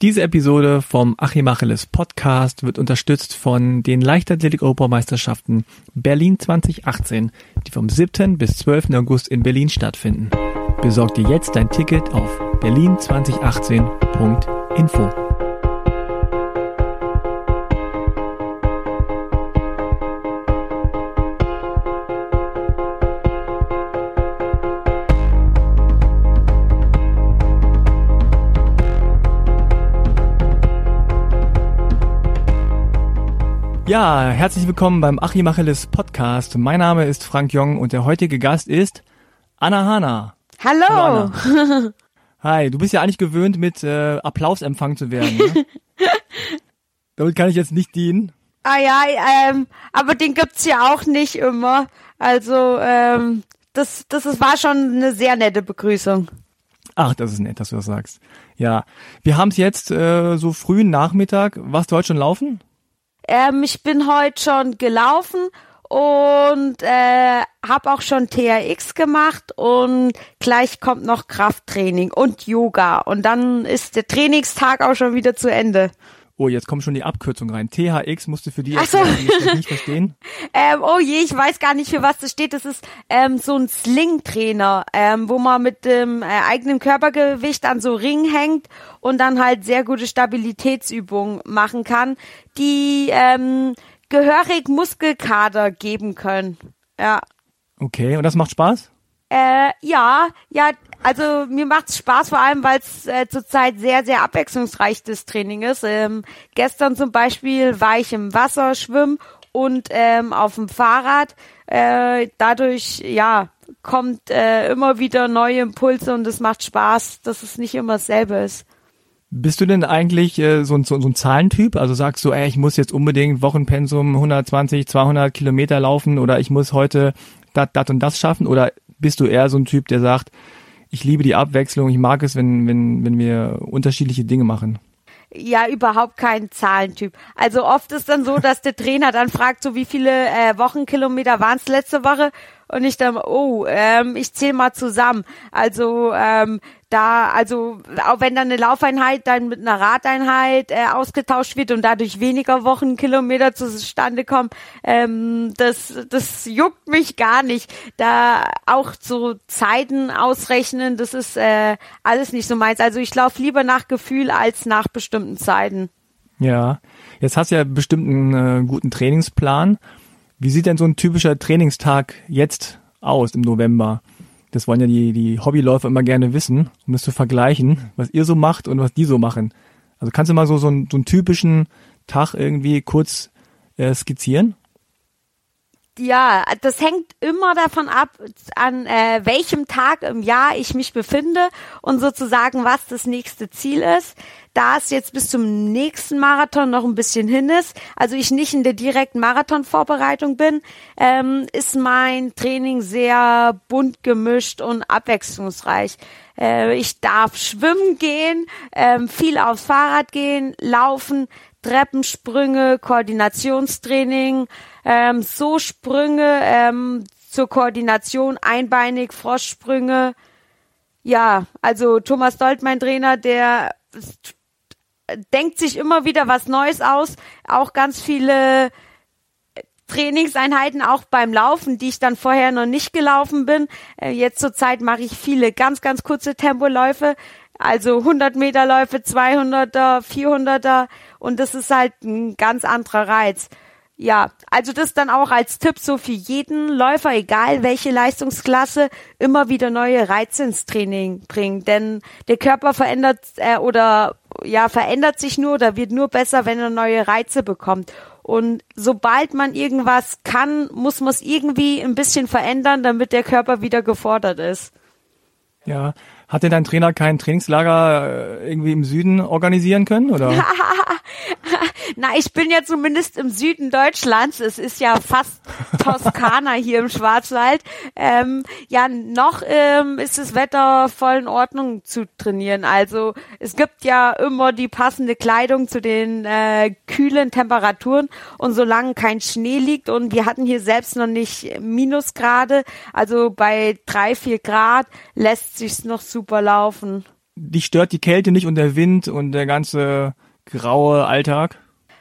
Diese Episode vom Achim Achilles Podcast wird unterstützt von den Leichtathletik-Europameisterschaften Berlin 2018, die vom 7. bis 12. August in Berlin stattfinden. Besorg dir jetzt dein Ticket auf berlin2018.info. Ja, herzlich willkommen beim Achim Achilles Podcast. Mein Name ist Frank Jong und der heutige Gast ist Anna Hanna. Hallo. Hallo Anna. Hi, du bist ja eigentlich gewöhnt, mit äh, Applaus empfangen zu werden. Ne? Damit kann ich jetzt nicht dienen. Ah ja, ähm, aber den gibt's ja auch nicht immer. Also ähm, das, das ist, war schon eine sehr nette Begrüßung. Ach, das ist nett, dass du das sagst. Ja, wir haben es jetzt äh, so frühen Nachmittag. Warst du heute schon laufen? Ähm, ich bin heute schon gelaufen und äh, habe auch schon TRX gemacht und gleich kommt noch Krafttraining und Yoga und dann ist der Trainingstag auch schon wieder zu Ende. Oh, jetzt kommt schon die Abkürzung rein. THX musst du für die erklären, so. die nicht verstehen. ähm, oh je, ich weiß gar nicht, für was das steht. Das ist ähm, so ein Sling-Trainer, ähm, wo man mit dem äh, eigenen Körpergewicht an so Ring hängt und dann halt sehr gute Stabilitätsübungen machen kann, die ähm, gehörig Muskelkater geben können. Ja. Okay, und das macht Spaß? Äh, ja, ja, also mir macht's Spaß, vor allem weil es äh, zurzeit sehr, sehr abwechslungsreich das Training ist. Ähm, gestern zum Beispiel war ich im Wasser schwimmen und ähm, auf dem Fahrrad. Äh, dadurch, ja, kommt äh, immer wieder neue Impulse und es macht Spaß, dass es nicht immer dasselbe ist. Bist du denn eigentlich äh, so, so, so ein Zahlentyp? Also sagst du, ey, ich muss jetzt unbedingt Wochenpensum 120, 200 Kilometer laufen oder ich muss heute das, das und das schaffen? Oder bist du eher so ein Typ, der sagt, ich liebe die Abwechslung, ich mag es, wenn, wenn, wenn wir unterschiedliche Dinge machen? ja überhaupt kein Zahlentyp. Also oft ist dann so, dass der Trainer dann fragt, so wie viele äh, Wochenkilometer waren es letzte Woche und ich dann, oh, ähm, ich zähle mal zusammen. Also ähm, da, also auch wenn dann eine Laufeinheit dann mit einer Radeinheit äh, ausgetauscht wird und dadurch weniger Wochenkilometer zustande kommen, ähm, das, das juckt mich gar nicht. Da auch so Zeiten ausrechnen, das ist äh, alles nicht so meins. Also ich laufe lieber nach Gefühl als nach bestimmten Zeiten. Ja, jetzt hast du ja bestimmt einen äh, guten Trainingsplan. Wie sieht denn so ein typischer Trainingstag jetzt aus im November? Das wollen ja die, die Hobbyläufer immer gerne wissen, um das zu vergleichen, was ihr so macht und was die so machen. Also kannst du mal so, so, einen, so einen typischen Tag irgendwie kurz äh, skizzieren? Ja, das hängt immer davon ab, an äh, welchem Tag im Jahr ich mich befinde und sozusagen, was das nächste Ziel ist. Da es jetzt bis zum nächsten Marathon noch ein bisschen hin ist, also ich nicht in der direkten Marathonvorbereitung bin, ähm, ist mein Training sehr bunt gemischt und abwechslungsreich. Äh, ich darf schwimmen gehen, ähm, viel aufs Fahrrad gehen, laufen, Treppensprünge, Koordinationstraining, ähm, so Sprünge ähm, zur Koordination, einbeinig, Froschsprünge. Ja, also Thomas Dold, mein Trainer, der denkt sich immer wieder was Neues aus, auch ganz viele Trainingseinheiten auch beim Laufen, die ich dann vorher noch nicht gelaufen bin. Äh, jetzt zur Zeit mache ich viele ganz, ganz kurze Tempoläufe, also 100 Meter Läufe, 200er, 400er und das ist halt ein ganz anderer Reiz. Ja, also das dann auch als Tipp so für jeden Läufer, egal welche Leistungsklasse, immer wieder neue Reize ins Training bringen, denn der Körper verändert äh, oder ja verändert sich nur oder wird nur besser, wenn er neue Reize bekommt. Und sobald man irgendwas kann, muss man es irgendwie ein bisschen verändern, damit der Körper wieder gefordert ist. Ja, hat denn dein Trainer kein Trainingslager äh, irgendwie im Süden organisieren können, oder? Na, ich bin ja zumindest im Süden Deutschlands. Es ist ja fast Toskana hier im Schwarzwald. Ähm, ja, noch ähm, ist das Wetter voll in Ordnung zu trainieren. Also es gibt ja immer die passende Kleidung zu den äh, kühlen Temperaturen. Und solange kein Schnee liegt und wir hatten hier selbst noch nicht Minusgrade, also bei drei, vier Grad lässt sich's noch super laufen. dich stört die Kälte nicht und der Wind und der ganze graue Alltag?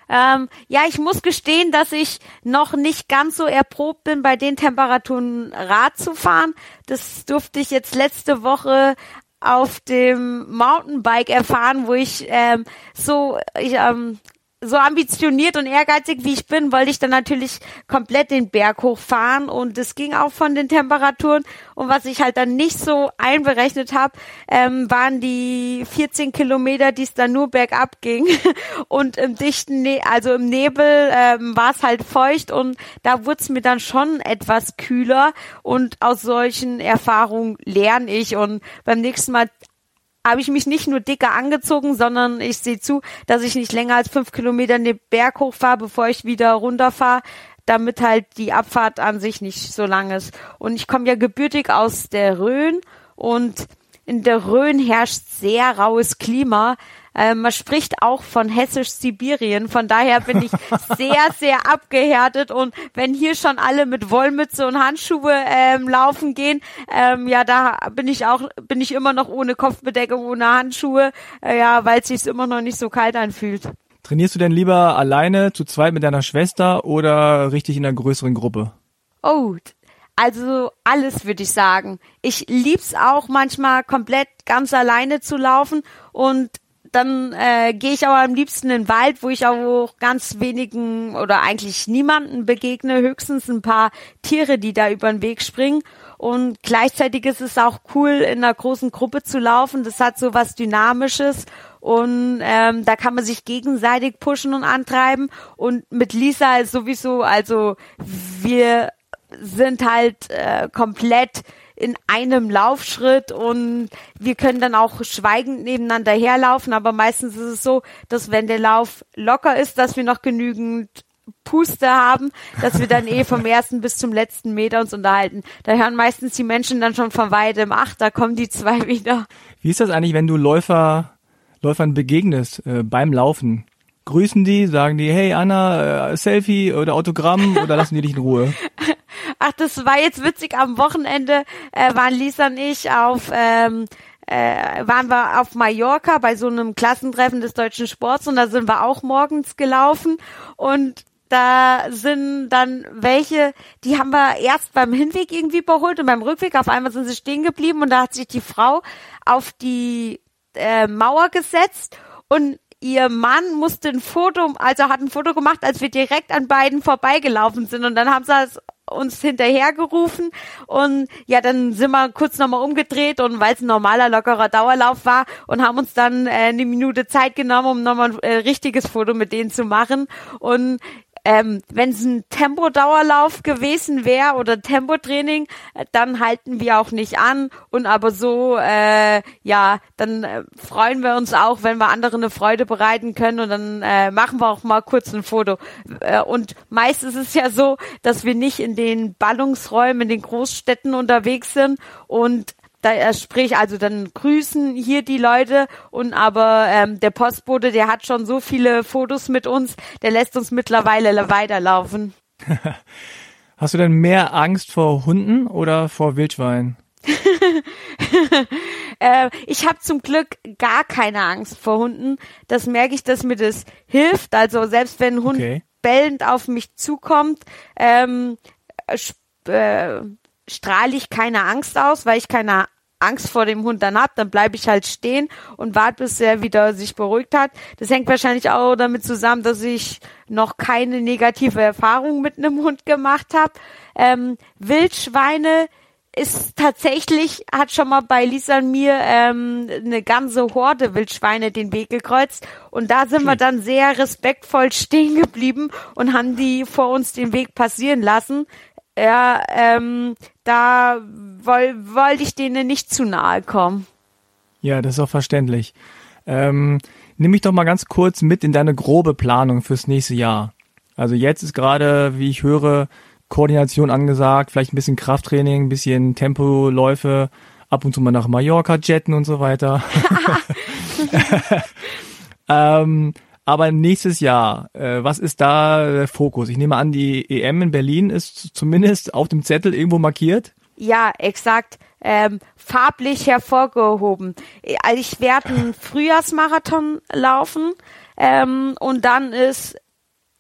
Ähm, ja, ich muss gestehen, dass ich noch nicht ganz so erprobt bin, bei den Temperaturen Rad zu fahren. Das durfte ich jetzt letzte Woche auf dem Mountainbike erfahren, wo ich ähm, so ich, ähm, so ambitioniert und ehrgeizig wie ich bin, wollte ich dann natürlich komplett den Berg hochfahren. Und es ging auch von den Temperaturen. Und was ich halt dann nicht so einberechnet habe, ähm, waren die 14 Kilometer, die es dann nur bergab ging. Und im dichten, ne also im Nebel ähm, war es halt feucht. Und da wurde es mir dann schon etwas kühler. Und aus solchen Erfahrungen lerne ich. Und beim nächsten Mal habe ich mich nicht nur dicker angezogen, sondern ich sehe zu, dass ich nicht länger als fünf Kilometer den Berg hochfahre, bevor ich wieder runterfahre, damit halt die Abfahrt an sich nicht so lang ist. Und ich komme ja gebürtig aus der Rhön und in der Rhön herrscht sehr raues Klima. Äh, man spricht auch von hessisch-Sibirien. Von daher bin ich sehr, sehr abgehärtet. Und wenn hier schon alle mit Wollmütze und Handschuhe ähm, laufen gehen, ähm, ja, da bin ich auch, bin ich immer noch ohne Kopfbedeckung, ohne Handschuhe, äh, ja, weil es sich immer noch nicht so kalt anfühlt. Trainierst du denn lieber alleine, zu zweit mit deiner Schwester oder richtig in einer größeren Gruppe? Oh, also alles würde ich sagen. Ich lieb's auch manchmal komplett ganz alleine zu laufen und dann äh, gehe ich aber am liebsten in den Wald, wo ich auch ganz wenigen oder eigentlich niemanden begegne, höchstens ein paar Tiere, die da über den Weg springen. Und gleichzeitig ist es auch cool, in einer großen Gruppe zu laufen. Das hat so was Dynamisches und ähm, da kann man sich gegenseitig pushen und antreiben. Und mit Lisa ist sowieso, also wir sind halt äh, komplett in einem Laufschritt und wir können dann auch schweigend nebeneinander herlaufen, aber meistens ist es so, dass wenn der Lauf locker ist, dass wir noch genügend Puste haben, dass wir dann eh vom ersten bis zum letzten Meter uns unterhalten. Da hören meistens die Menschen dann schon von weitem, ach, da kommen die zwei wieder. Wie ist das eigentlich, wenn du Läufer, Läufern begegnest äh, beim Laufen? Grüßen die, sagen die, hey Anna, äh, Selfie oder Autogramm oder lassen die dich in Ruhe? Ach, das war jetzt witzig. Am Wochenende äh, waren Lisa und ich auf ähm, äh, waren wir auf Mallorca bei so einem Klassentreffen des deutschen Sports und da sind wir auch morgens gelaufen und da sind dann welche, die haben wir erst beim Hinweg irgendwie überholt und beim Rückweg auf einmal sind sie stehen geblieben und da hat sich die Frau auf die äh, Mauer gesetzt und ihr Mann musste ein Foto, also hat ein Foto gemacht, als wir direkt an beiden vorbeigelaufen sind und dann haben sie uns hinterhergerufen. Und ja, dann sind wir kurz nochmal umgedreht und weil es ein normaler, lockerer Dauerlauf war und haben uns dann äh, eine Minute Zeit genommen, um nochmal ein äh, richtiges Foto mit denen zu machen. Und ähm, Wenn es ein Tempodauerlauf gewesen wäre oder Tempotraining, äh, dann halten wir auch nicht an. Und aber so, äh, ja, dann äh, freuen wir uns auch, wenn wir anderen eine Freude bereiten können und dann äh, machen wir auch mal kurz ein Foto. Äh, und meist ist es ja so, dass wir nicht in den Ballungsräumen, in den Großstädten unterwegs sind und da äh, sprich also dann grüßen hier die Leute und aber ähm, der Postbote, der hat schon so viele Fotos mit uns, der lässt uns mittlerweile weiterlaufen. Hast du denn mehr Angst vor Hunden oder vor Wildschweinen? äh, ich habe zum Glück gar keine Angst vor Hunden. Das merke ich, dass mir das hilft. Also selbst wenn ein Hund okay. bellend auf mich zukommt, ähm, äh, strahle ich keine Angst aus, weil ich keine Angst vor dem Hund dann hab, dann bleibe ich halt stehen und warte, bis er wieder sich beruhigt hat. Das hängt wahrscheinlich auch damit zusammen, dass ich noch keine negative Erfahrung mit einem Hund gemacht habe. Ähm, Wildschweine ist tatsächlich, hat schon mal bei Lisa und mir ähm, eine ganze Horde Wildschweine den Weg gekreuzt und da sind wir dann sehr respektvoll stehen geblieben und haben die vor uns den Weg passieren lassen. Ja, ähm, da wollte wollt ich denen nicht zu nahe kommen. Ja, das ist auch verständlich. Ähm, nimm mich doch mal ganz kurz mit in deine grobe Planung fürs nächste Jahr. Also jetzt ist gerade, wie ich höre, Koordination angesagt, vielleicht ein bisschen Krafttraining, ein bisschen Tempoläufe, ab und zu mal nach Mallorca jetten und so weiter. ähm, aber nächstes Jahr, äh, was ist da der Fokus? Ich nehme an, die EM in Berlin ist zumindest auf dem Zettel irgendwo markiert. ja, exakt, ähm, farblich hervorgehoben. Also ich werde einen Frühjahrsmarathon laufen ähm, und dann ist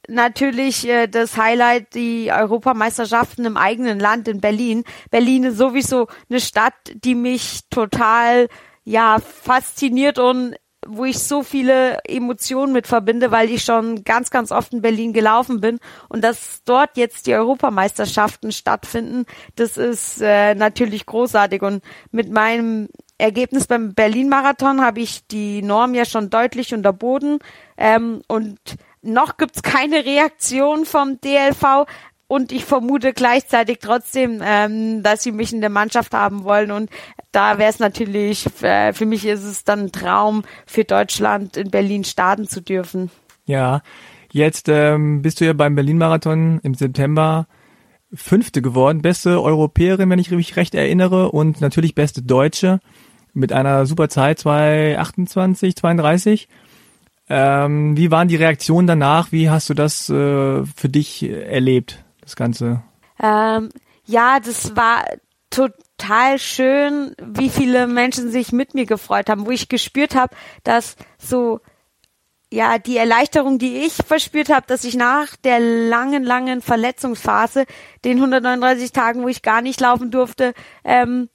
natürlich äh, das Highlight die Europameisterschaften im eigenen Land in Berlin. Berlin ist sowieso eine Stadt, die mich total ja fasziniert und wo ich so viele Emotionen mit verbinde, weil ich schon ganz, ganz oft in Berlin gelaufen bin. Und dass dort jetzt die Europameisterschaften stattfinden, das ist äh, natürlich großartig. Und mit meinem Ergebnis beim Berlin-Marathon habe ich die Norm ja schon deutlich unterboten. Ähm, und noch gibt's keine Reaktion vom DLV, und ich vermute gleichzeitig trotzdem, ähm, dass sie mich in der Mannschaft haben wollen. Und da wäre es natürlich, äh, für mich ist es dann ein Traum, für Deutschland in Berlin starten zu dürfen. Ja, jetzt ähm, bist du ja beim Berlin-Marathon im September Fünfte geworden, beste Europäerin, wenn ich mich recht erinnere, und natürlich beste Deutsche mit einer super Zeit, 228, 32. Ähm, wie waren die Reaktionen danach? Wie hast du das äh, für dich erlebt? Das Ganze? Ähm, ja, das war total schön, wie viele Menschen sich mit mir gefreut haben, wo ich gespürt habe, dass so ja die Erleichterung, die ich verspürt habe, dass ich nach der langen, langen Verletzungsphase, den 139 Tagen, wo ich gar nicht laufen durfte, ähm,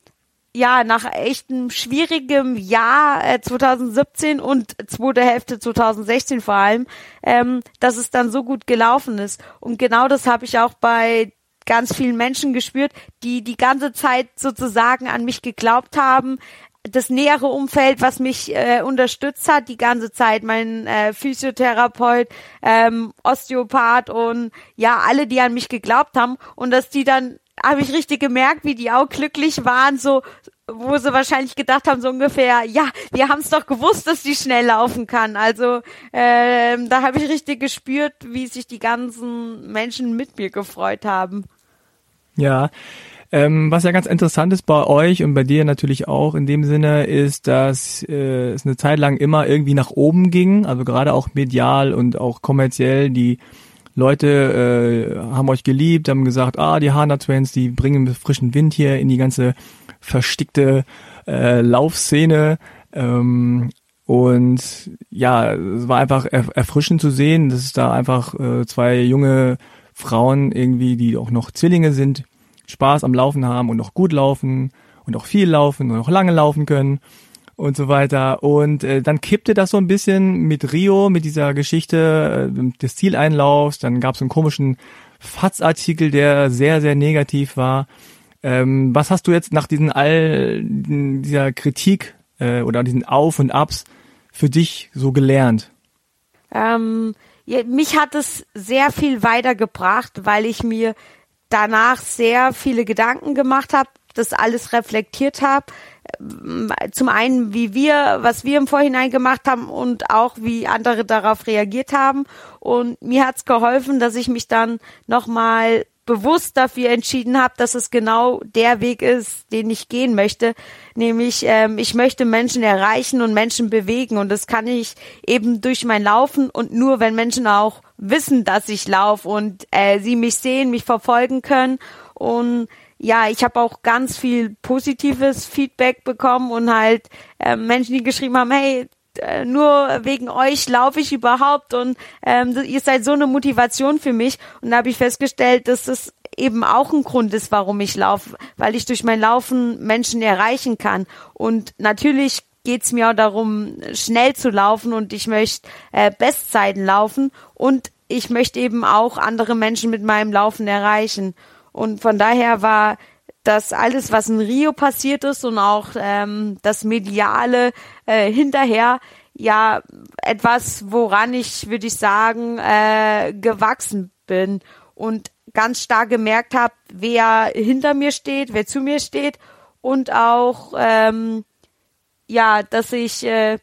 ja, nach echt einem schwierigen Jahr äh, 2017 und zweite Hälfte 2016 vor allem, ähm, dass es dann so gut gelaufen ist. Und genau das habe ich auch bei ganz vielen Menschen gespürt, die die ganze Zeit sozusagen an mich geglaubt haben. Das nähere Umfeld, was mich äh, unterstützt hat, die ganze Zeit, mein äh, Physiotherapeut, ähm, Osteopath und ja, alle, die an mich geglaubt haben und dass die dann habe ich richtig gemerkt, wie die auch glücklich waren, so wo sie wahrscheinlich gedacht haben, so ungefähr, ja, wir haben es doch gewusst, dass die schnell laufen kann. Also ähm, da habe ich richtig gespürt, wie sich die ganzen Menschen mit mir gefreut haben. Ja, ähm, was ja ganz interessant ist bei euch und bei dir natürlich auch in dem Sinne, ist, dass äh, es eine Zeit lang immer irgendwie nach oben ging, also gerade auch medial und auch kommerziell die Leute äh, haben euch geliebt, haben gesagt, ah, die Hana Twins, die bringen frischen Wind hier in die ganze verstickte äh, Laufszene. Ähm, und ja, es war einfach erfrischend zu sehen, dass es da einfach äh, zwei junge Frauen irgendwie, die auch noch Zwillinge sind, Spaß am Laufen haben und noch gut laufen und auch viel laufen und auch lange laufen können und so weiter. Und äh, dann kippte das so ein bisschen mit Rio, mit dieser Geschichte äh, des Zieleinlaufs. Dann gab es einen komischen FATS-Artikel, der sehr, sehr negativ war. Ähm, was hast du jetzt nach diesen all dieser Kritik äh, oder diesen Auf und Abs für dich so gelernt? Ähm, mich hat es sehr viel weitergebracht, weil ich mir danach sehr viele Gedanken gemacht habe, das alles reflektiert habe, zum einen, wie wir, was wir im Vorhinein gemacht haben und auch wie andere darauf reagiert haben. Und mir hat's geholfen, dass ich mich dann nochmal bewusst dafür entschieden habe, dass es genau der Weg ist, den ich gehen möchte. Nämlich, ähm, ich möchte Menschen erreichen und Menschen bewegen. Und das kann ich eben durch mein Laufen und nur, wenn Menschen auch wissen, dass ich laufe und äh, sie mich sehen, mich verfolgen können. Und ja, ich habe auch ganz viel positives Feedback bekommen und halt äh, Menschen, die geschrieben haben, hey, äh, nur wegen euch laufe ich überhaupt und ähm, ihr seid so eine Motivation für mich. Und da habe ich festgestellt, dass das eben auch ein Grund ist, warum ich laufe, weil ich durch mein Laufen Menschen erreichen kann. Und natürlich geht's mir auch darum, schnell zu laufen und ich möchte äh, Bestzeiten laufen und ich möchte eben auch andere Menschen mit meinem Laufen erreichen. Und von daher war das alles, was in Rio passiert ist und auch ähm, das Mediale äh, hinterher, ja, etwas, woran ich, würde ich sagen, äh, gewachsen bin und ganz stark gemerkt habe, wer hinter mir steht, wer zu mir steht und auch, ähm, ja, dass ich äh,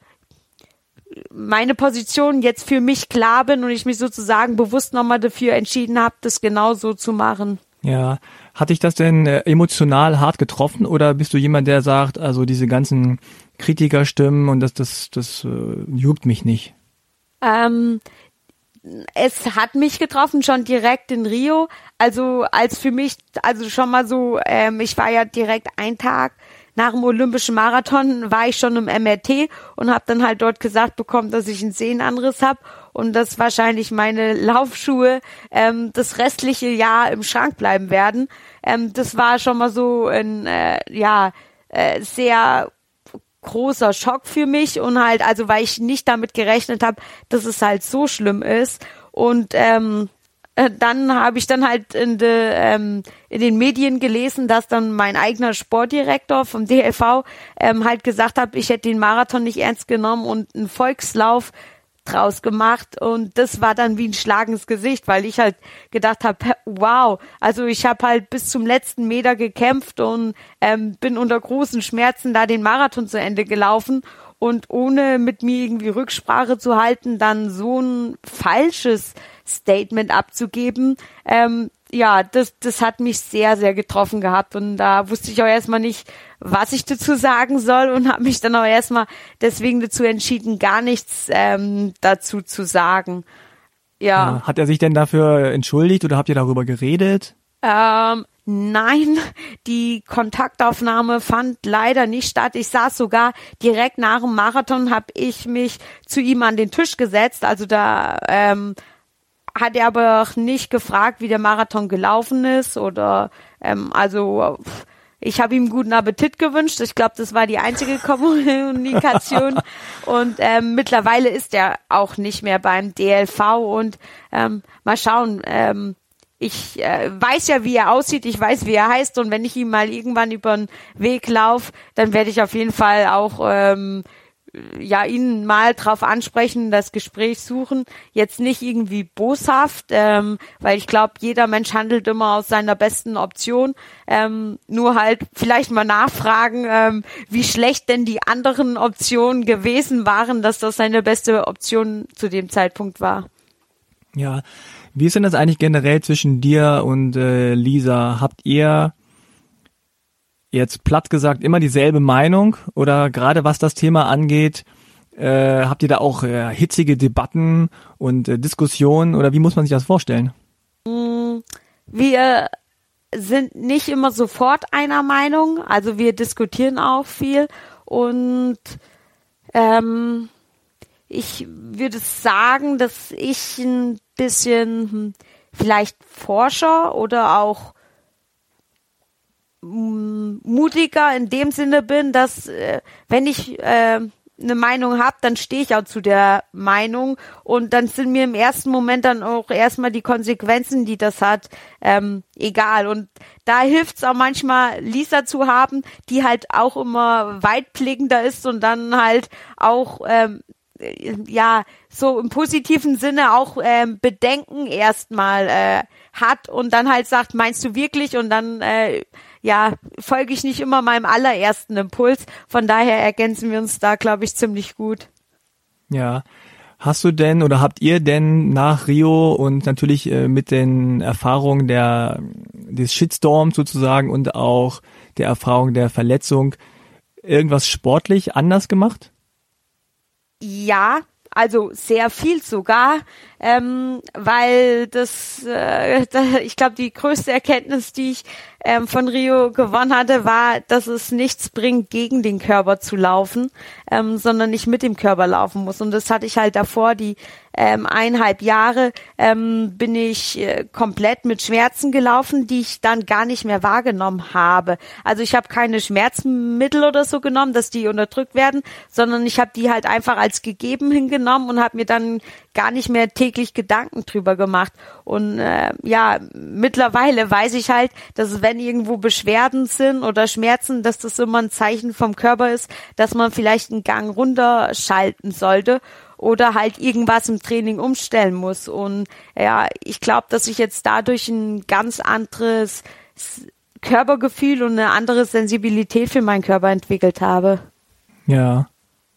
meine Position jetzt für mich klar bin und ich mich sozusagen bewusst nochmal dafür entschieden habe, das genau so zu machen. Ja, hat dich das denn äh, emotional hart getroffen oder bist du jemand, der sagt, also diese ganzen Kritikerstimmen und das, das, das äh, juckt mich nicht? Ähm, es hat mich getroffen schon direkt in Rio. Also als für mich, also schon mal so, ähm, ich war ja direkt ein Tag nach dem Olympischen Marathon war ich schon im MRT und habe dann halt dort gesagt bekommen, dass ich einen Sehnenanriss habe und dass wahrscheinlich meine Laufschuhe ähm, das restliche Jahr im Schrank bleiben werden. Ähm, das war schon mal so ein äh, ja äh, sehr großer Schock für mich und halt also weil ich nicht damit gerechnet habe, dass es halt so schlimm ist und ähm, äh, dann habe ich dann halt in, de, ähm, in den Medien gelesen, dass dann mein eigener Sportdirektor vom DLV ähm, halt gesagt hat, ich hätte den Marathon nicht ernst genommen und einen Volkslauf draus gemacht und das war dann wie ein Schlag ins Gesicht, weil ich halt gedacht habe, wow, also ich habe halt bis zum letzten Meter gekämpft und ähm, bin unter großen Schmerzen da den Marathon zu Ende gelaufen und ohne mit mir irgendwie Rücksprache zu halten, dann so ein falsches Statement abzugeben. Ähm, ja, das, das hat mich sehr, sehr getroffen gehabt und da wusste ich auch erstmal nicht, was ich dazu sagen soll und habe mich dann auch erstmal deswegen dazu entschieden, gar nichts ähm, dazu zu sagen. Ja. Hat er sich denn dafür entschuldigt oder habt ihr darüber geredet? Ähm, nein, die Kontaktaufnahme fand leider nicht statt. Ich saß sogar direkt nach dem Marathon, habe ich mich zu ihm an den Tisch gesetzt. Also da ähm, hat er aber auch nicht gefragt, wie der Marathon gelaufen ist oder ähm, also ich habe ihm guten Appetit gewünscht. Ich glaube, das war die einzige Kommunikation. und ähm, mittlerweile ist er auch nicht mehr beim DLV und ähm, mal schauen. Ähm, ich äh, weiß ja, wie er aussieht, ich weiß, wie er heißt und wenn ich ihm mal irgendwann über den Weg laufe, dann werde ich auf jeden Fall auch ähm, ja ihn mal drauf ansprechen, das Gespräch suchen. Jetzt nicht irgendwie boshaft, ähm, weil ich glaube, jeder Mensch handelt immer aus seiner besten Option. Ähm, nur halt vielleicht mal nachfragen, ähm, wie schlecht denn die anderen Optionen gewesen waren, dass das seine beste Option zu dem Zeitpunkt war. Ja, wie ist denn das eigentlich generell zwischen dir und äh, Lisa? Habt ihr jetzt platt gesagt immer dieselbe Meinung? Oder gerade was das Thema angeht, äh, habt ihr da auch äh, hitzige Debatten und äh, Diskussionen? Oder wie muss man sich das vorstellen? Mm, wir sind nicht immer sofort einer Meinung, also wir diskutieren auch viel. Und ähm, ich würde sagen, dass ich ein bisschen vielleicht Forscher oder auch mutiger in dem Sinne bin, dass äh, wenn ich äh, eine Meinung habe, dann stehe ich auch zu der Meinung und dann sind mir im ersten Moment dann auch erstmal die Konsequenzen, die das hat, ähm, egal. Und da hilft es auch manchmal, Lisa zu haben, die halt auch immer weitblickender ist und dann halt auch ähm, ja so im positiven Sinne auch ähm, Bedenken erstmal äh, hat und dann halt sagt, meinst du wirklich? Und dann äh, ja, folge ich nicht immer meinem allerersten Impuls. Von daher ergänzen wir uns da, glaube ich, ziemlich gut. Ja. Hast du denn oder habt ihr denn nach Rio und natürlich äh, mit den Erfahrungen der des Shitstorms sozusagen und auch der Erfahrung der Verletzung irgendwas sportlich anders gemacht? Ja, also sehr viel sogar, ähm, weil das, äh, ich glaube, die größte Erkenntnis, die ich ähm, von Rio gewonnen hatte, war, dass es nichts bringt, gegen den Körper zu laufen, ähm, sondern nicht mit dem Körper laufen muss. Und das hatte ich halt davor, die ähm, eineinhalb Jahre ähm, bin ich äh, komplett mit Schmerzen gelaufen, die ich dann gar nicht mehr wahrgenommen habe. Also ich habe keine Schmerzmittel oder so genommen, dass die unterdrückt werden, sondern ich habe die halt einfach als gegeben hingenommen und habe mir dann gar nicht mehr täglich Gedanken drüber gemacht. Und äh, ja, mittlerweile weiß ich halt, dass wenn irgendwo Beschwerden sind oder Schmerzen, dass das immer ein Zeichen vom Körper ist, dass man vielleicht einen Gang runterschalten sollte oder halt irgendwas im Training umstellen muss. Und ja, ich glaube, dass ich jetzt dadurch ein ganz anderes Körpergefühl und eine andere Sensibilität für meinen Körper entwickelt habe. Ja.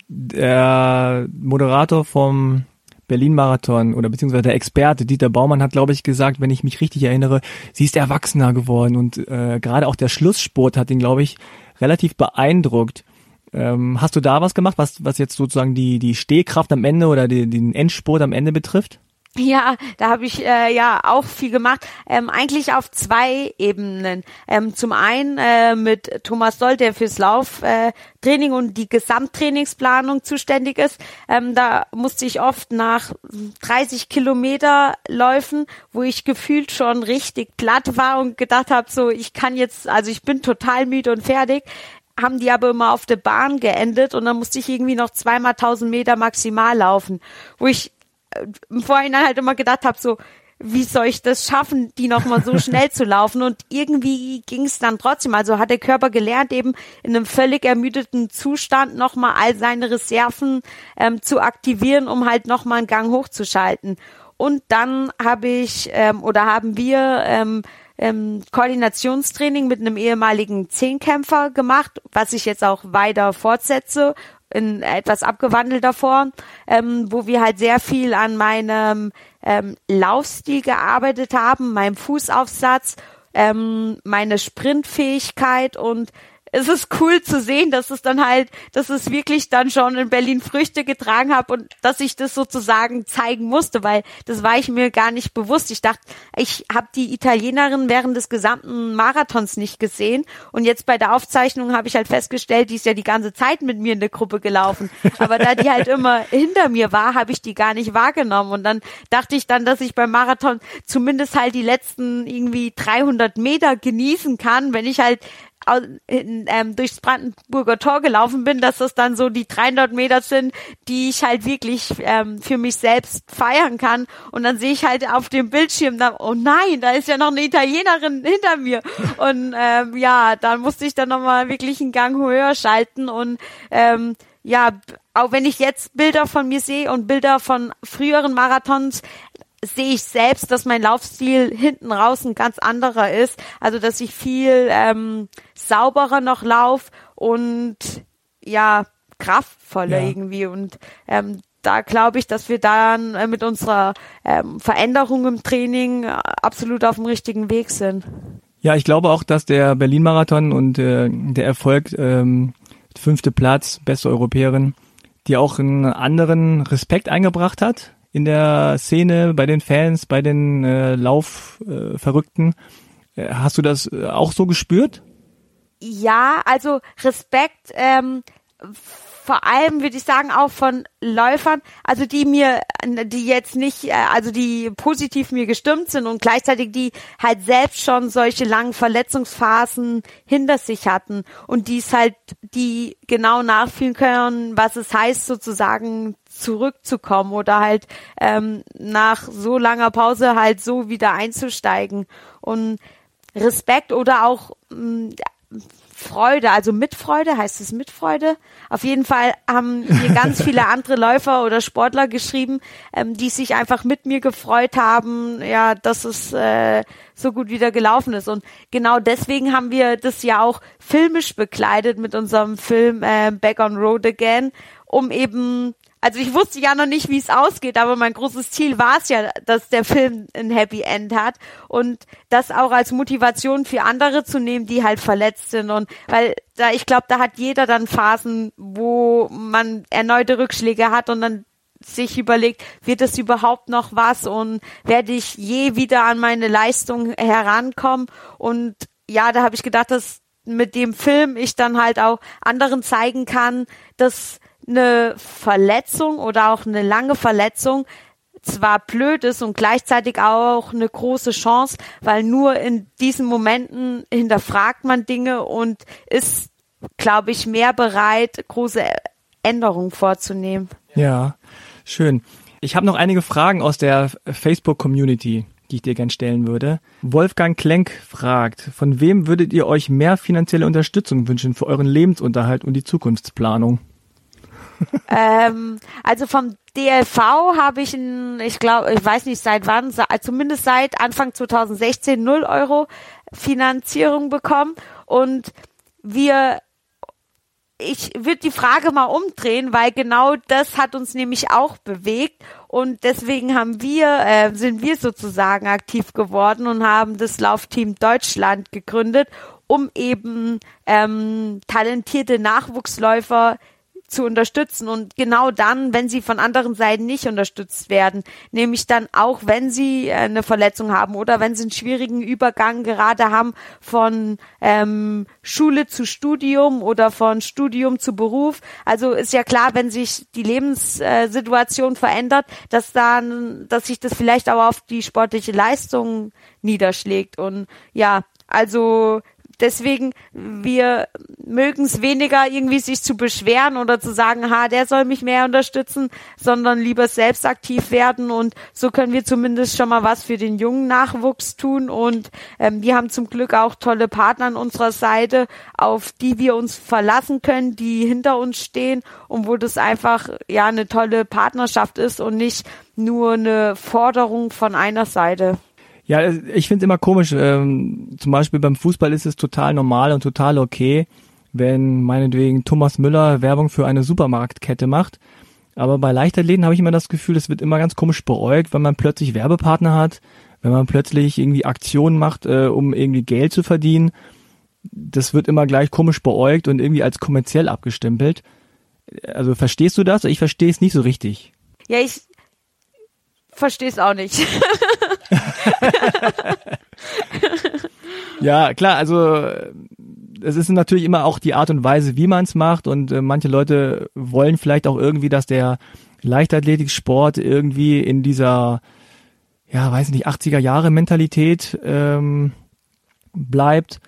Der Moderator vom Berlin-Marathon oder beziehungsweise der Experte Dieter Baumann hat, glaube ich, gesagt, wenn ich mich richtig erinnere, sie ist erwachsener geworden und äh, gerade auch der Schlusssport hat ihn, glaube ich, relativ beeindruckt. Ähm, hast du da was gemacht, was, was jetzt sozusagen die, die Stehkraft am Ende oder die, den Endspurt am Ende betrifft? Ja, da habe ich äh, ja auch viel gemacht. Ähm, eigentlich auf zwei Ebenen. Ähm, zum einen äh, mit Thomas Doll, der fürs Lauftraining äh, und die Gesamttrainingsplanung zuständig ist. Ähm, da musste ich oft nach 30 Kilometer läufen, wo ich gefühlt schon richtig glatt war und gedacht habe, so ich kann jetzt, also ich bin total müde und fertig haben die aber immer auf der Bahn geendet und dann musste ich irgendwie noch zweimal 1000 Meter maximal laufen, wo ich im Vorhinein halt immer gedacht habe, so, wie soll ich das schaffen, die nochmal so schnell zu laufen? Und irgendwie ging es dann trotzdem. Also hat der Körper gelernt, eben in einem völlig ermüdeten Zustand nochmal all seine Reserven ähm, zu aktivieren, um halt nochmal einen Gang hochzuschalten. Und dann habe ich ähm, oder haben wir ähm, ähm, Koordinationstraining mit einem ehemaligen Zehnkämpfer gemacht, was ich jetzt auch weiter fortsetze in etwas abgewandelter Form, ähm, wo wir halt sehr viel an meinem ähm, Laufstil gearbeitet haben, meinem Fußaufsatz, ähm, meine Sprintfähigkeit und es ist cool zu sehen, dass es dann halt, dass es wirklich dann schon in Berlin Früchte getragen habe und dass ich das sozusagen zeigen musste, weil das war ich mir gar nicht bewusst. Ich dachte, ich habe die Italienerin während des gesamten Marathons nicht gesehen. Und jetzt bei der Aufzeichnung habe ich halt festgestellt, die ist ja die ganze Zeit mit mir in der Gruppe gelaufen, aber da die halt immer hinter mir war, habe ich die gar nicht wahrgenommen. Und dann dachte ich dann, dass ich beim Marathon zumindest halt die letzten irgendwie 300 Meter genießen kann, wenn ich halt ähm, durchs Brandenburger Tor gelaufen bin, dass das dann so die 300 Meter sind, die ich halt wirklich ähm, für mich selbst feiern kann. Und dann sehe ich halt auf dem Bildschirm, da, oh nein, da ist ja noch eine Italienerin hinter mir. Und ähm, ja, dann musste ich dann nochmal wirklich einen Gang höher schalten und ähm, ja, auch wenn ich jetzt Bilder von mir sehe und Bilder von früheren Marathons, sehe ich selbst, dass mein Laufstil hinten raus ein ganz anderer ist. Also dass ich viel ähm, sauberer noch lauf und ja, kraftvoller ja. irgendwie. Und ähm, da glaube ich, dass wir dann äh, mit unserer ähm, Veränderung im Training äh, absolut auf dem richtigen Weg sind. Ja, ich glaube auch, dass der Berlin-Marathon und äh, der Erfolg, ähm, fünfte Platz, beste Europäerin, die auch einen anderen Respekt eingebracht hat in der Szene, bei den Fans, bei den äh, Laufverrückten. Äh, hast du das äh, auch so gespürt? Ja, also Respekt, ähm, vor allem würde ich sagen auch von Läufern, also die mir, die jetzt nicht, äh, also die positiv mir gestimmt sind und gleichzeitig die halt selbst schon solche langen Verletzungsphasen hinter sich hatten und die es halt, die genau nachfühlen können, was es heißt sozusagen zurückzukommen oder halt ähm, nach so langer Pause halt so wieder einzusteigen und Respekt oder auch mh, mm, Freude, also Mitfreude, heißt es Mitfreude? Auf jeden Fall haben hier ganz viele andere Läufer oder Sportler geschrieben, ähm, die sich einfach mit mir gefreut haben, ja, dass es äh, so gut wieder gelaufen ist. Und genau deswegen haben wir das ja auch filmisch begleitet mit unserem Film äh, Back on Road Again, um eben also ich wusste ja noch nicht, wie es ausgeht, aber mein großes Ziel war es ja, dass der Film ein Happy End hat und das auch als Motivation für andere zu nehmen, die halt verletzt sind. Und weil da ich glaube, da hat jeder dann Phasen, wo man erneute Rückschläge hat und dann sich überlegt, wird es überhaupt noch was und werde ich je wieder an meine Leistung herankommen? Und ja, da habe ich gedacht, dass mit dem Film ich dann halt auch anderen zeigen kann, dass eine Verletzung oder auch eine lange Verletzung zwar blöd ist und gleichzeitig auch eine große Chance, weil nur in diesen Momenten hinterfragt man Dinge und ist, glaube ich, mehr bereit, große Änderungen vorzunehmen. Ja, schön. Ich habe noch einige Fragen aus der Facebook-Community, die ich dir gern stellen würde. Wolfgang Klenk fragt, von wem würdet ihr euch mehr finanzielle Unterstützung wünschen für euren Lebensunterhalt und die Zukunftsplanung? Ähm, also vom DLV habe ich, ein, ich glaube, ich weiß nicht seit wann, zumindest seit Anfang 2016 0 Euro Finanzierung bekommen. Und wir ich würde die Frage mal umdrehen, weil genau das hat uns nämlich auch bewegt. Und deswegen haben wir äh, sind wir sozusagen aktiv geworden und haben das Laufteam Deutschland gegründet, um eben ähm, talentierte Nachwuchsläufer zu unterstützen und genau dann, wenn sie von anderen Seiten nicht unterstützt werden, nämlich dann auch, wenn sie äh, eine Verletzung haben oder wenn sie einen schwierigen Übergang gerade haben von ähm, Schule zu Studium oder von Studium zu Beruf. Also ist ja klar, wenn sich die Lebenssituation verändert, dass dann, dass sich das vielleicht auch auf die sportliche Leistung niederschlägt und ja, also deswegen, wir mögen es weniger irgendwie sich zu beschweren oder zu sagen, ha, der soll mich mehr unterstützen, sondern lieber selbst aktiv werden und so können wir zumindest schon mal was für den jungen Nachwuchs tun und ähm, wir haben zum Glück auch tolle Partner an unserer Seite, auf die wir uns verlassen können, die hinter uns stehen und wo das einfach ja eine tolle Partnerschaft ist und nicht nur eine Forderung von einer Seite. Ja, ich finde es immer komisch. Ähm, zum Beispiel beim Fußball ist es total normal und total okay, wenn meinetwegen Thomas Müller Werbung für eine Supermarktkette macht. Aber bei Leichtathleten habe ich immer das Gefühl, es wird immer ganz komisch beäugt, wenn man plötzlich Werbepartner hat, wenn man plötzlich irgendwie Aktionen macht, äh, um irgendwie Geld zu verdienen. Das wird immer gleich komisch beäugt und irgendwie als kommerziell abgestempelt. Also verstehst du das? Ich verstehe es nicht so richtig. Ja, ich verstehe es auch nicht. ja, klar, also es ist natürlich immer auch die Art und Weise, wie man es macht und äh, manche Leute wollen vielleicht auch irgendwie, dass der Leichtathletiksport irgendwie in dieser, ja, weiß nicht, 80er Jahre Mentalität ähm, bleibt.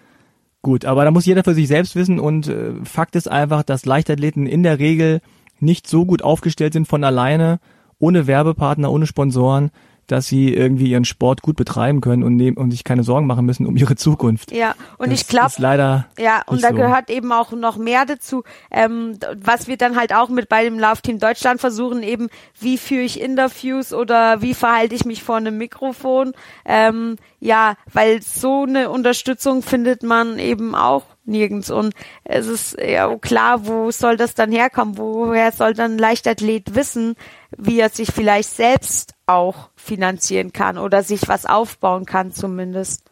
Gut, aber da muss jeder für sich selbst wissen und äh, Fakt ist einfach, dass Leichtathleten in der Regel nicht so gut aufgestellt sind von alleine, ohne Werbepartner, ohne Sponsoren, dass sie irgendwie ihren Sport gut betreiben können und, nehmen, und sich keine Sorgen machen müssen um ihre Zukunft. Ja, und das ich glaube, leider ja, und da so. gehört eben auch noch mehr dazu, ähm, was wir dann halt auch mit bei dem Laufteam Deutschland versuchen, eben wie führe ich Interviews oder wie verhalte ich mich vor einem Mikrofon. Ähm, ja, weil so eine Unterstützung findet man eben auch nirgends. Und es ist ja klar, wo soll das dann herkommen? Woher soll dann ein Leichtathlet wissen, wie er sich vielleicht selbst auch finanzieren kann oder sich was aufbauen kann zumindest?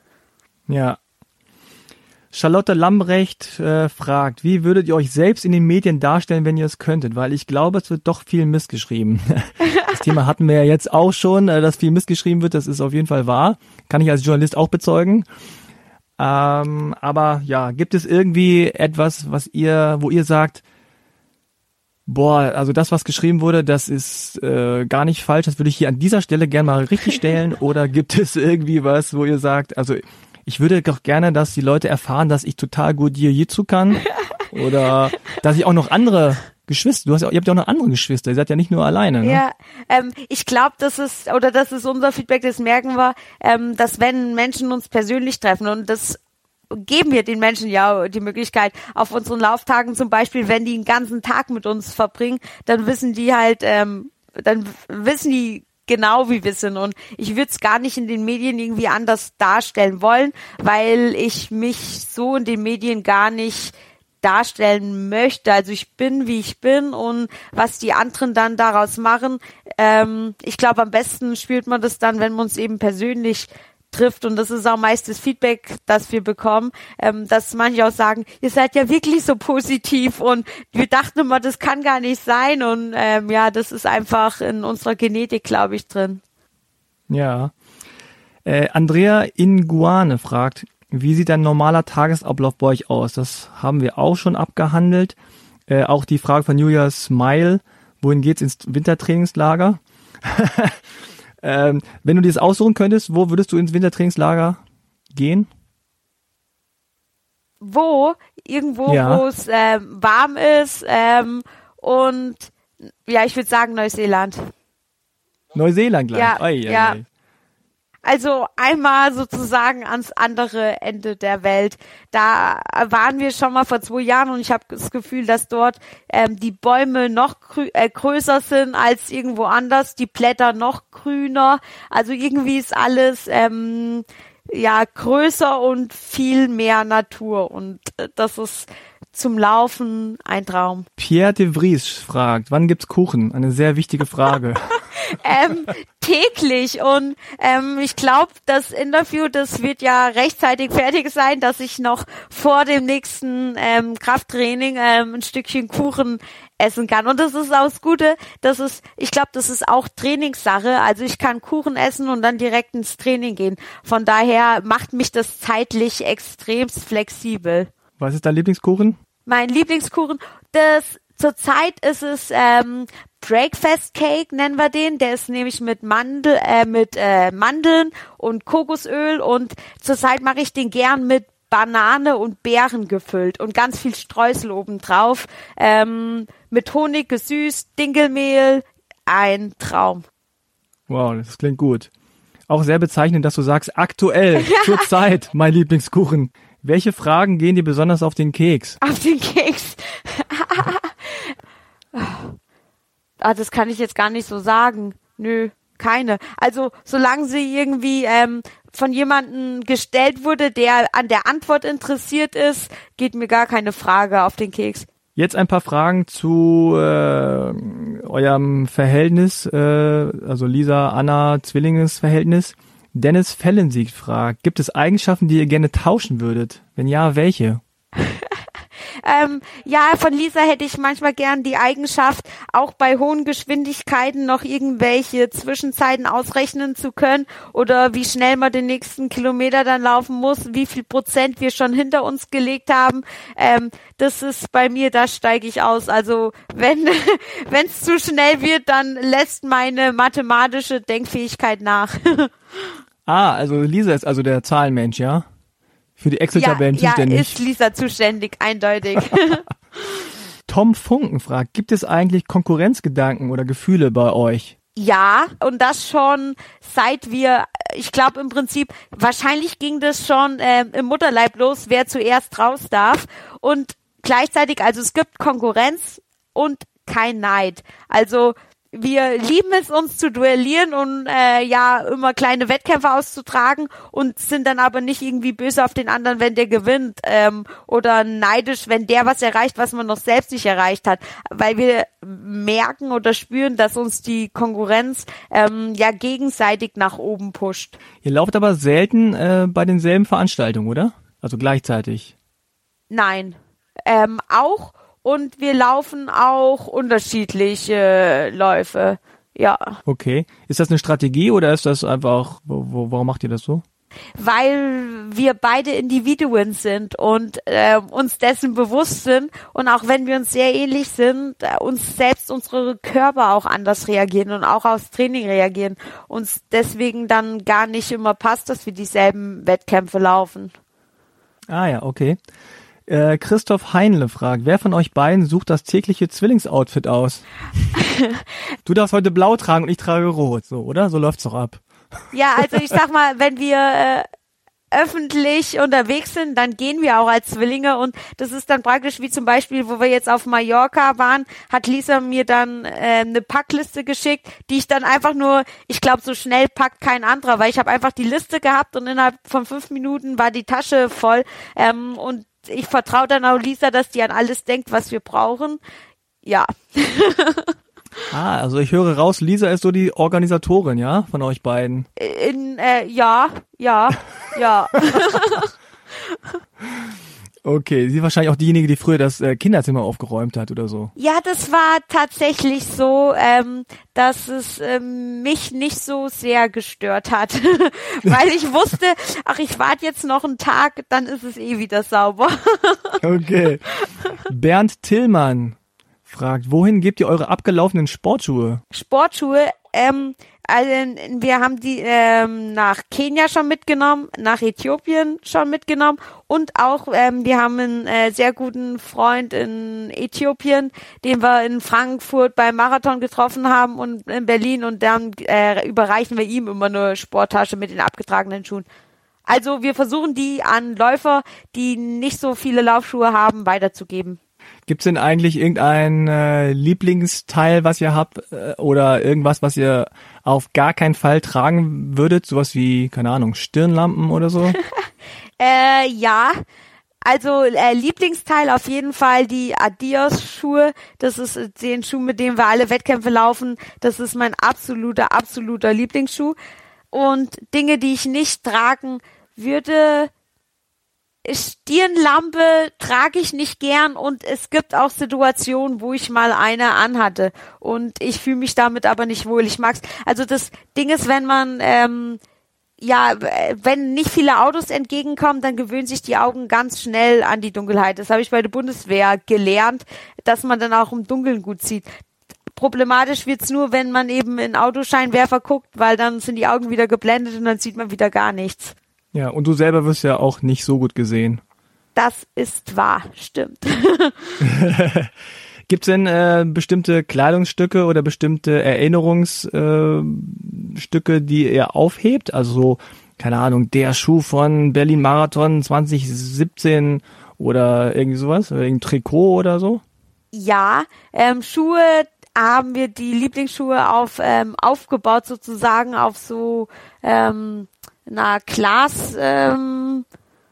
Ja. Charlotte Lambrecht äh, fragt, wie würdet ihr euch selbst in den Medien darstellen, wenn ihr es könntet? Weil ich glaube, es wird doch viel missgeschrieben. das Thema hatten wir ja jetzt auch schon, äh, dass viel missgeschrieben wird. Das ist auf jeden Fall wahr. Kann ich als Journalist auch bezeugen. Ähm, aber ja, gibt es irgendwie etwas, was ihr, wo ihr sagt, boah, also das, was geschrieben wurde, das ist äh, gar nicht falsch, das würde ich hier an dieser Stelle gerne mal richtig stellen? Oder gibt es irgendwie was, wo ihr sagt, also ich würde doch gerne, dass die Leute erfahren, dass ich total gut Jiu-Jitsu kann oder dass ich auch noch andere Geschwister, du hast ja, ihr habt ja auch noch andere Geschwister, ihr seid ja nicht nur alleine. Ne? Ja, ähm, ich glaube, das ist, oder das ist unser Feedback, das merken wir, ähm, dass wenn Menschen uns persönlich treffen und das geben wir den Menschen ja die Möglichkeit, auf unseren Lauftagen zum Beispiel, wenn die einen ganzen Tag mit uns verbringen, dann wissen die halt, ähm, dann wissen die genau wie wir sind. Und ich würde es gar nicht in den Medien irgendwie anders darstellen wollen, weil ich mich so in den Medien gar nicht darstellen möchte. Also ich bin, wie ich bin und was die anderen dann daraus machen. Ähm, ich glaube, am besten spielt man das dann, wenn man uns eben persönlich trifft und das ist auch meist das Feedback, das wir bekommen, ähm, dass manche auch sagen, ihr seid ja wirklich so positiv und wir dachten immer, das kann gar nicht sein und ähm, ja, das ist einfach in unserer Genetik, glaube ich, drin. Ja. Äh, Andrea Inguane fragt, wie sieht ein normaler Tagesablauf bei euch aus? Das haben wir auch schon abgehandelt. Äh, auch die Frage von Julia Smile, wohin geht's ins Wintertrainingslager? ähm, wenn du dir das aussuchen könntest, wo würdest du ins Wintertrainingslager gehen? Wo? Irgendwo, ja. wo es ähm, warm ist ähm, und ja, ich würde sagen Neuseeland. Neuseeland gleich. Ja, Oi, ja. Also einmal sozusagen ans andere Ende der Welt. Da waren wir schon mal vor zwei Jahren und ich habe das Gefühl, dass dort ähm, die Bäume noch äh, größer sind als irgendwo anders, die Blätter noch grüner. Also irgendwie ist alles ähm, ja größer und viel mehr Natur und äh, das ist zum Laufen ein Traum. Pierre de Vries fragt, wann gibt's Kuchen? Eine sehr wichtige Frage. ähm, täglich und ähm, ich glaube, das Interview, das wird ja rechtzeitig fertig sein, dass ich noch vor dem nächsten ähm, Krafttraining ähm, ein Stückchen Kuchen essen kann. Und das ist auch das Gute, das ist, ich glaube, das ist auch Trainingssache. Also ich kann Kuchen essen und dann direkt ins Training gehen. Von daher macht mich das zeitlich extremst flexibel. Was ist dein Lieblingskuchen? Mein Lieblingskuchen, das zurzeit ist es ähm, Breakfast Cake nennen wir den. Der ist nämlich mit Mandel, äh, mit äh, Mandeln und Kokosöl und zurzeit mache ich den gern mit Banane und Beeren gefüllt und ganz viel Streusel obendrauf. Ähm, mit Honig gesüßt, Dinkelmehl, ein Traum. Wow, das klingt gut. Auch sehr bezeichnend, dass du sagst, aktuell, zur Zeit, mein Lieblingskuchen. Welche Fragen gehen dir besonders auf den Keks? Auf den Keks. ah, das kann ich jetzt gar nicht so sagen. Nö, keine. Also solange sie irgendwie ähm, von jemandem gestellt wurde, der an der Antwort interessiert ist, geht mir gar keine Frage auf den Keks. Jetzt ein paar Fragen zu äh, eurem Verhältnis, äh, also Lisa, Anna, Zwillingesverhältnis. Dennis Fellensieg fragt, gibt es Eigenschaften, die ihr gerne tauschen würdet? Wenn ja, welche? Ähm, ja, von Lisa hätte ich manchmal gern die Eigenschaft, auch bei hohen Geschwindigkeiten noch irgendwelche Zwischenzeiten ausrechnen zu können oder wie schnell man den nächsten Kilometer dann laufen muss, wie viel Prozent wir schon hinter uns gelegt haben. Ähm, das ist bei mir, da steige ich aus. Also wenn wenn es zu schnell wird, dann lässt meine mathematische Denkfähigkeit nach. ah, also Lisa ist also der Zahlenmensch, ja? Für die Excel-Tabellen ja, zuständig. Ja, ist Lisa zuständig, eindeutig. Tom Funken fragt, gibt es eigentlich Konkurrenzgedanken oder Gefühle bei euch? Ja, und das schon seit wir, ich glaube im Prinzip, wahrscheinlich ging das schon äh, im Mutterleib los, wer zuerst raus darf. Und gleichzeitig, also es gibt Konkurrenz und kein Neid. Also wir lieben es, uns zu duellieren und äh, ja immer kleine Wettkämpfe auszutragen und sind dann aber nicht irgendwie böse auf den anderen, wenn der gewinnt ähm, oder neidisch, wenn der was erreicht, was man noch selbst nicht erreicht hat, weil wir merken oder spüren, dass uns die Konkurrenz ähm, ja gegenseitig nach oben pusht. Ihr lauft aber selten äh, bei denselben Veranstaltungen, oder? Also gleichzeitig? Nein, ähm, auch und wir laufen auch unterschiedliche Läufe. Ja. Okay. Ist das eine Strategie oder ist das einfach, wo, warum macht ihr das so? Weil wir beide Individuen sind und äh, uns dessen bewusst sind und auch wenn wir uns sehr ähnlich sind, äh, uns selbst unsere Körper auch anders reagieren und auch aufs Training reagieren. Uns deswegen dann gar nicht immer passt, dass wir dieselben Wettkämpfe laufen. Ah ja, okay. Äh, Christoph Heinle fragt, wer von euch beiden sucht das tägliche Zwillingsoutfit aus? du darfst heute blau tragen und ich trage rot, so, oder? So läuft's doch ab. Ja, also ich sag mal, wenn wir äh, öffentlich unterwegs sind, dann gehen wir auch als Zwillinge und das ist dann praktisch wie zum Beispiel, wo wir jetzt auf Mallorca waren, hat Lisa mir dann äh, eine Packliste geschickt, die ich dann einfach nur, ich glaube, so schnell packt kein anderer, weil ich habe einfach die Liste gehabt und innerhalb von fünf Minuten war die Tasche voll ähm, und ich vertraue dann auch Lisa, dass die an alles denkt, was wir brauchen. Ja. ah, also ich höre raus, Lisa ist so die Organisatorin, ja, von euch beiden. In, äh, ja, ja, ja. Okay, sie ist wahrscheinlich auch diejenige, die früher das äh, Kinderzimmer aufgeräumt hat oder so. Ja, das war tatsächlich so, ähm, dass es ähm, mich nicht so sehr gestört hat, weil ich wusste, ach, ich warte jetzt noch einen Tag, dann ist es eh wieder sauber. okay. Bernd Tillmann fragt, wohin gebt ihr eure abgelaufenen Sportschuhe? Sportschuhe, ähm, also wir haben die ähm, nach Kenia schon mitgenommen, nach Äthiopien schon mitgenommen und auch ähm, wir haben einen äh, sehr guten Freund in Äthiopien, den wir in Frankfurt beim Marathon getroffen haben und in Berlin und dann äh, überreichen wir ihm immer eine Sporttasche mit den abgetragenen Schuhen. Also wir versuchen die an Läufer, die nicht so viele Laufschuhe haben, weiterzugeben. Gibt's denn eigentlich irgendein äh, Lieblingsteil, was ihr habt äh, oder irgendwas, was ihr auf gar keinen Fall tragen würdet? Sowas wie, keine Ahnung, Stirnlampen oder so? äh, ja, Also äh, Lieblingsteil auf jeden Fall die Adios-Schuhe. Das ist äh, den Schuh, mit dem wir alle Wettkämpfe laufen. Das ist mein absoluter, absoluter Lieblingsschuh. Und Dinge, die ich nicht tragen würde, Stirnlampe trage ich nicht gern und es gibt auch Situationen, wo ich mal eine anhatte und ich fühle mich damit aber nicht wohl. Ich mag's. Also das Ding ist, wenn man ähm, ja, wenn nicht viele Autos entgegenkommen, dann gewöhnen sich die Augen ganz schnell an die Dunkelheit. Das habe ich bei der Bundeswehr gelernt, dass man dann auch im Dunkeln gut sieht. Problematisch wird's nur, wenn man eben in Autoscheinwerfer guckt, weil dann sind die Augen wieder geblendet und dann sieht man wieder gar nichts. Ja, und du selber wirst ja auch nicht so gut gesehen. Das ist wahr, stimmt. Gibt es denn äh, bestimmte Kleidungsstücke oder bestimmte Erinnerungsstücke, äh, die ihr aufhebt? Also so, keine Ahnung, der Schuh von Berlin Marathon 2017 oder irgendwie sowas? Oder irgendein Trikot oder so? Ja, ähm, Schuhe haben wir die Lieblingsschuhe auf ähm, aufgebaut sozusagen auf so ähm, einer Glas ähm,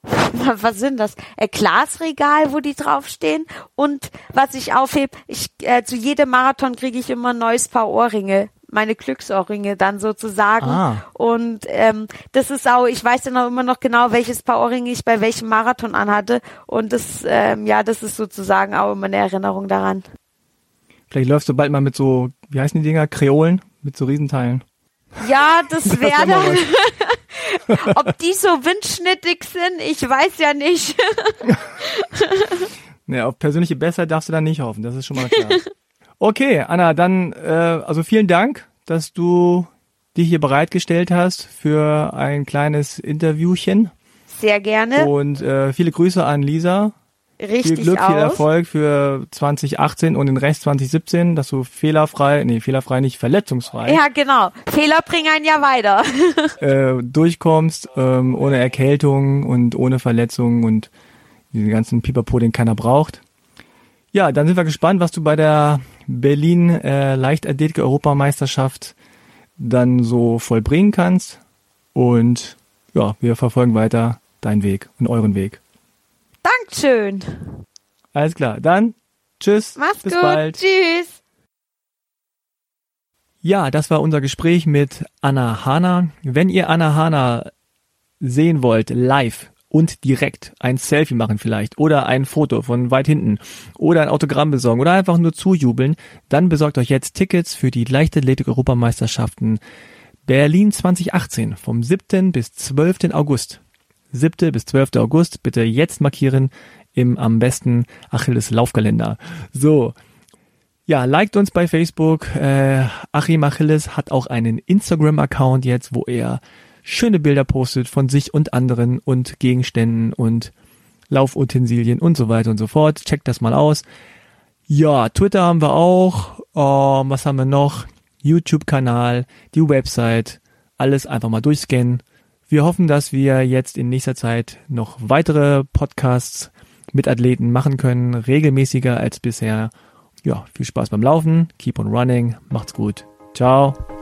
was sind das? Äh, Glasregal, wo die draufstehen. Und was ich aufhebe, ich äh, zu jedem Marathon kriege ich immer ein neues Paar Ohrringe meine Glücksohrringe dann sozusagen. Ah. Und ähm, das ist auch, ich weiß dann auch immer noch genau, welches Paar Ohrringe ich bei welchem Marathon anhatte. Und das, ähm, ja, das ist sozusagen auch immer eine Erinnerung daran. Vielleicht läufst du bald mal mit so, wie heißen die Dinger, Kreolen, mit so Riesenteilen. Ja, das wäre dann. Ob die so windschnittig sind, ich weiß ja nicht. ja, auf persönliche Besserheit darfst du dann nicht hoffen, das ist schon mal klar. Okay, Anna, dann äh, also vielen Dank, dass du dich hier bereitgestellt hast für ein kleines Interviewchen. Sehr gerne. Und äh, viele Grüße an Lisa richtig viel Glück, aus. viel Erfolg für 2018 und den Rest 2017, dass du fehlerfrei, nee, fehlerfrei nicht, verletzungsfrei. Ja, genau. Fehler bringen einen ja weiter. äh, durchkommst, ähm, ohne Erkältung und ohne Verletzungen und diesen ganzen Pipapo, den keiner braucht. Ja, dann sind wir gespannt, was du bei der Berlin äh, Leichtathletik-Europameisterschaft dann so vollbringen kannst. Und ja, wir verfolgen weiter deinen Weg und euren Weg. Dankeschön. Alles klar, dann tschüss. Mach's bis gut. bald. Tschüss. Ja, das war unser Gespräch mit Anna Hana. Wenn ihr Anna Hana sehen wollt, live und direkt ein Selfie machen vielleicht oder ein Foto von weit hinten oder ein Autogramm besorgen oder einfach nur zujubeln, dann besorgt euch jetzt Tickets für die Leichtathletik-Europameisterschaften Berlin 2018 vom 7. bis 12. August. 7. bis 12. August. Bitte jetzt markieren im am besten Achilles Laufkalender. So. Ja, liked uns bei Facebook. Äh, Achim Achilles hat auch einen Instagram-Account jetzt, wo er schöne Bilder postet von sich und anderen und Gegenständen und Laufutensilien und so weiter und so fort. Checkt das mal aus. Ja, Twitter haben wir auch. Oh, was haben wir noch? YouTube-Kanal, die Website. Alles einfach mal durchscannen. Wir hoffen, dass wir jetzt in nächster Zeit noch weitere Podcasts mit Athleten machen können, regelmäßiger als bisher. Ja, viel Spaß beim Laufen, keep on running, macht's gut. Ciao.